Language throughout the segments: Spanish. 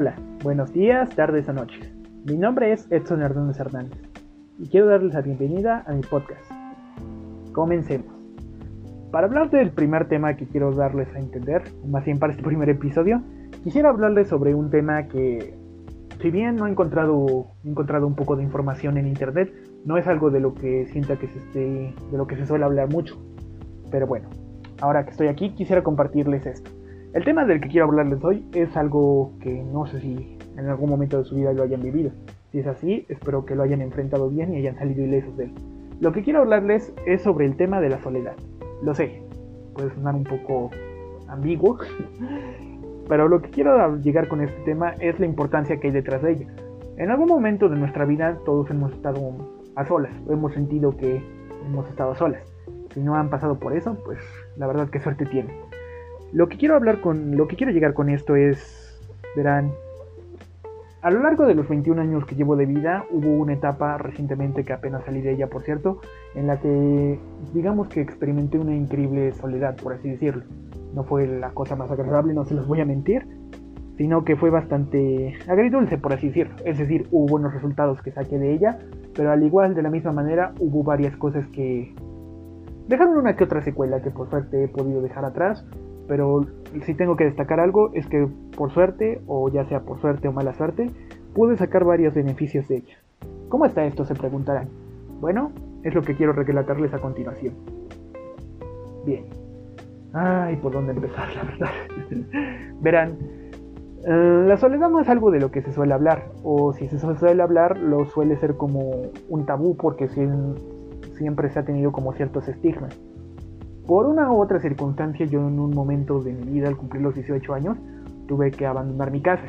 Hola, buenos días, tardes o noches. Mi nombre es Edson Hernández Hernández y quiero darles la bienvenida a mi podcast. Comencemos. Para hablar del primer tema que quiero darles a entender, más bien para este primer episodio, quisiera hablarles sobre un tema que, si bien no he encontrado, he encontrado un poco de información en internet, no es algo de lo que sienta que se esté, de lo que se suele hablar mucho. Pero bueno, ahora que estoy aquí quisiera compartirles esto. El tema del que quiero hablarles hoy es algo que no sé si en algún momento de su vida lo hayan vivido. Si es así, espero que lo hayan enfrentado bien y hayan salido ilesos de él. Lo que quiero hablarles es sobre el tema de la soledad. Lo sé, puede sonar un poco ambiguo, pero lo que quiero llegar con este tema es la importancia que hay detrás de ella. En algún momento de nuestra vida todos hemos estado a solas, hemos sentido que hemos estado solas. Si no han pasado por eso, pues la verdad que suerte tienen. Lo que quiero hablar con, lo que quiero llegar con esto es, verán, a lo largo de los 21 años que llevo de vida, hubo una etapa recientemente que apenas salí de ella, por cierto, en la que digamos que experimenté una increíble soledad, por así decirlo. No fue la cosa más agradable, no se los voy a mentir, sino que fue bastante agridulce, por así decirlo. Es decir, hubo buenos resultados que saqué de ella, pero al igual de la misma manera hubo varias cosas que dejaron una que otra secuela que por suerte he podido dejar atrás pero si tengo que destacar algo es que por suerte, o ya sea por suerte o mala suerte, pude sacar varios beneficios de ella. ¿Cómo está esto? se preguntarán. Bueno, es lo que quiero relatarles a continuación. Bien. Ay, ¿por dónde empezar, la verdad? Verán, eh, la soledad no es algo de lo que se suele hablar, o si se suele hablar, lo suele ser como un tabú porque siempre se ha tenido como ciertos estigmas. Por una u otra circunstancia, yo en un momento de mi vida, al cumplir los 18 años, tuve que abandonar mi casa.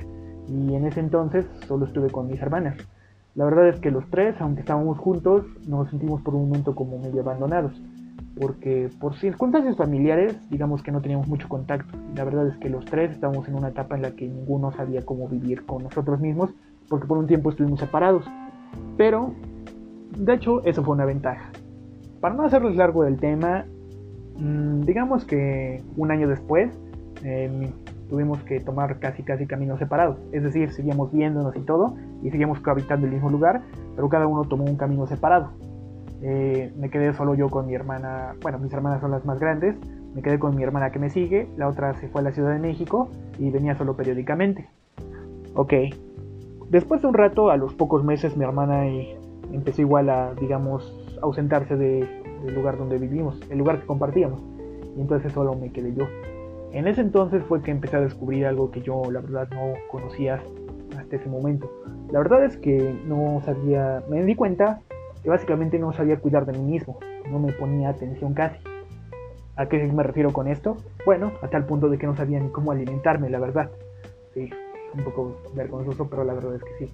Y en ese entonces solo estuve con mis hermanas. La verdad es que los tres, aunque estábamos juntos, nos sentimos por un momento como medio abandonados. Porque por circunstancias familiares, digamos que no teníamos mucho contacto. La verdad es que los tres estábamos en una etapa en la que ninguno sabía cómo vivir con nosotros mismos, porque por un tiempo estuvimos separados. Pero, de hecho, eso fue una ventaja. Para no hacerles largo del tema, Mm, digamos que un año después em, tuvimos que tomar casi casi caminos separados. Es decir, seguíamos viéndonos y todo, y seguíamos cohabitando el mismo lugar, pero cada uno tomó un camino separado. Eh, me quedé solo yo con mi hermana, bueno, mis hermanas son las más grandes, me quedé con mi hermana que me sigue, la otra se fue a la Ciudad de México y venía solo periódicamente. Ok, después de un rato, a los pocos meses, mi hermana empezó igual a, digamos, ausentarse de, del lugar donde vivimos, el lugar que compartíamos. Y entonces solo me quedé yo. En ese entonces fue que empecé a descubrir algo que yo la verdad no conocía hasta ese momento. La verdad es que no sabía, me di cuenta que básicamente no sabía cuidar de mí mismo, no me ponía atención casi. ¿A qué me refiero con esto? Bueno, hasta el punto de que no sabía ni cómo alimentarme, la verdad. Sí, un poco vergonzoso, pero la verdad es que sí.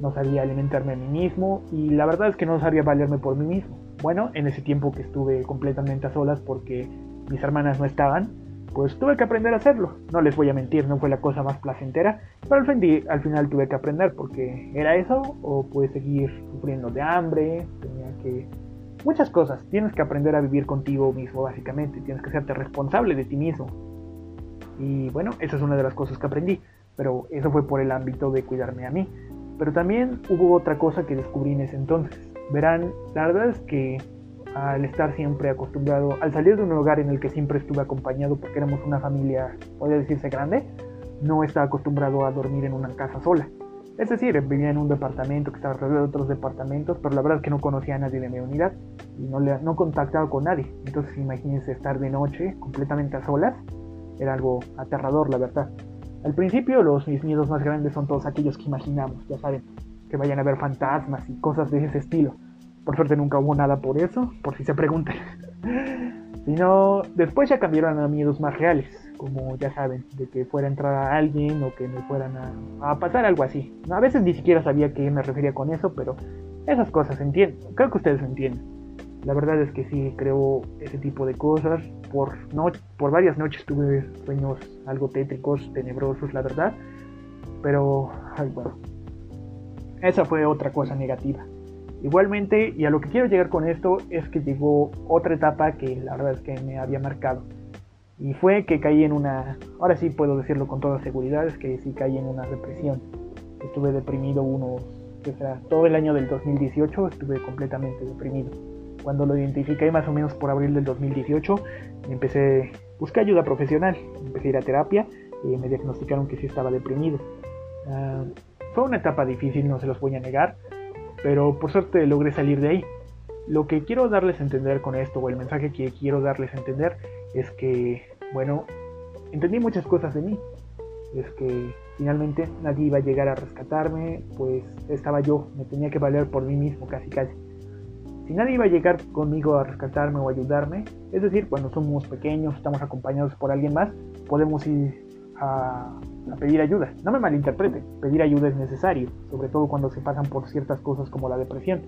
No sabía alimentarme a mí mismo y la verdad es que no sabía valerme por mí mismo. Bueno, en ese tiempo que estuve completamente a solas porque mis hermanas no estaban, pues tuve que aprender a hacerlo. No les voy a mentir, no fue la cosa más placentera, pero al, al final tuve que aprender porque era eso o puedes seguir sufriendo de hambre, tenía que... Muchas cosas, tienes que aprender a vivir contigo mismo básicamente, tienes que hacerte responsable de ti mismo. Y bueno, esa es una de las cosas que aprendí, pero eso fue por el ámbito de cuidarme a mí. Pero también hubo otra cosa que descubrí en ese entonces, Verán, la verdad es que al estar siempre acostumbrado, al salir de un hogar en el que siempre estuve acompañado porque éramos una familia, podría decirse grande, no estaba acostumbrado a dormir en una casa sola. Es decir, vivía en un departamento que estaba rodeado de otros departamentos, pero la verdad es que no conocía a nadie de mi unidad y no, le, no contactaba con nadie. Entonces imagínense estar de noche completamente a solas, era algo aterrador, la verdad. Al principio los mis miedos más grandes son todos aquellos que imaginamos, ya saben, que vayan a ver fantasmas y cosas de ese estilo. Por suerte nunca hubo nada por eso, por si se preguntan. Sino después ya cambiaron a miedos más reales, como ya saben, de que fuera a entrar a alguien o que me fueran a, pasar algo así. A veces ni siquiera sabía a qué me refería con eso, pero esas cosas entiendo. Creo que ustedes entienden. La verdad es que sí creo ese tipo de cosas. Por, no, por varias noches tuve sueños algo tétricos, tenebrosos, la verdad. Pero, ay, bueno, esa fue otra cosa negativa. Igualmente, y a lo que quiero llegar con esto es que llegó otra etapa que la verdad es que me había marcado. Y fue que caí en una, ahora sí puedo decirlo con toda seguridad, es que sí caí en una depresión. Estuve deprimido unos, que sea, todo el año del 2018 estuve completamente deprimido. Cuando lo identifiqué más o menos por abril del 2018, empecé, busqué ayuda profesional, empecé a ir a terapia y me diagnosticaron que sí estaba deprimido. Uh, fue una etapa difícil, no se los voy a negar, pero por suerte logré salir de ahí. Lo que quiero darles a entender con esto, o el mensaje que quiero darles a entender, es que, bueno, entendí muchas cosas de mí. Es que finalmente nadie iba a llegar a rescatarme, pues estaba yo, me tenía que valer por mí mismo casi casi. Si nadie iba a llegar conmigo a rescatarme o ayudarme, es decir, cuando somos pequeños, estamos acompañados por alguien más, podemos ir a, pedir ayuda. No me malinterprete, pedir ayuda es necesario, sobre todo cuando se pasan por ciertas cosas como la depresión.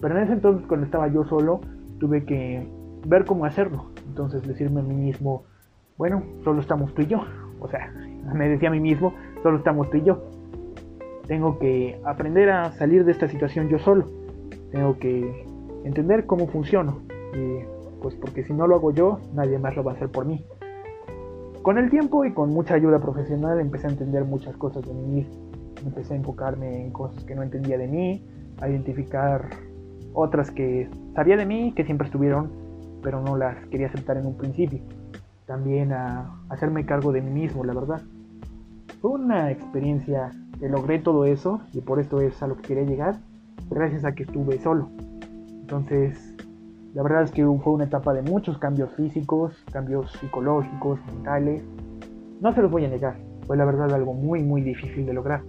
Pero en ese entonces, cuando estaba yo solo, tuve que ver cómo hacerlo. Entonces decirme a mí mismo, bueno, solo estamos tú y yo. O sea, me decía a mí mismo, solo estamos tú y yo. Tengo que aprender a salir de esta situación yo solo. Tengo que entender cómo funciono. Y pues porque si no lo hago yo, nadie más lo va a hacer por mí. Con el tiempo y con mucha ayuda profesional empecé a entender muchas cosas de mí. Empecé a enfocarme en cosas que no entendía de mí, a identificar otras que sabía de mí, que siempre estuvieron, pero no las quería aceptar en un principio. También a hacerme cargo de mí mismo, la verdad. Fue una experiencia que logré todo eso y por esto es a lo que quería llegar, gracias a que estuve solo. Entonces, la verdad es que fue una etapa de muchos cambios físicos, cambios psicológicos, mentales. No se los voy a negar, fue la verdad algo muy muy difícil de lograr,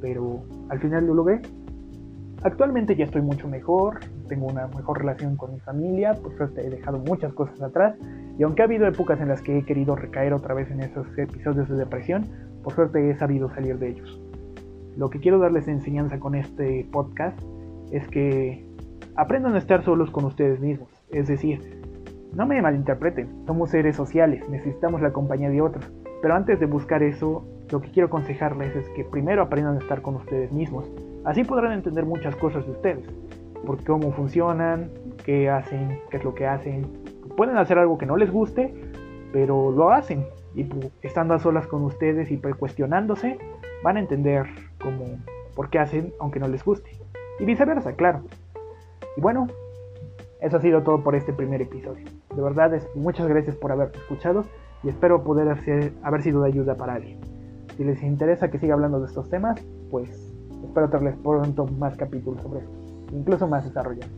pero al final lo logré Actualmente ya estoy mucho mejor, tengo una mejor relación con mi familia, por suerte he dejado muchas cosas atrás y aunque ha habido épocas en las que he querido recaer otra vez en esos episodios de depresión, por suerte he sabido salir de ellos. Lo que quiero darles enseñanza con este podcast es que aprendan a estar solos con ustedes mismos, es decir, no me malinterpreten, somos seres sociales, necesitamos la compañía de otros, pero antes de buscar eso, lo que quiero aconsejarles es que primero aprendan a estar con ustedes mismos. Así podrán entender muchas cosas de ustedes, por cómo funcionan, qué hacen, qué es lo que hacen. Pueden hacer algo que no les guste, pero lo hacen. Y estando a solas con ustedes y cuestionándose, van a entender cómo, por qué hacen aunque no les guste. Y viceversa, claro. Y bueno, eso ha sido todo por este primer episodio. De verdad, muchas gracias por haber escuchado y espero poder haber sido de ayuda para alguien. Si les interesa que siga hablando de estos temas, pues espero traerles pronto más capítulos sobre esto, incluso más desarrollados.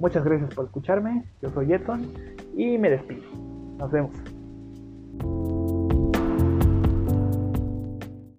Muchas gracias por escucharme, yo soy Edson y me despido. Nos vemos.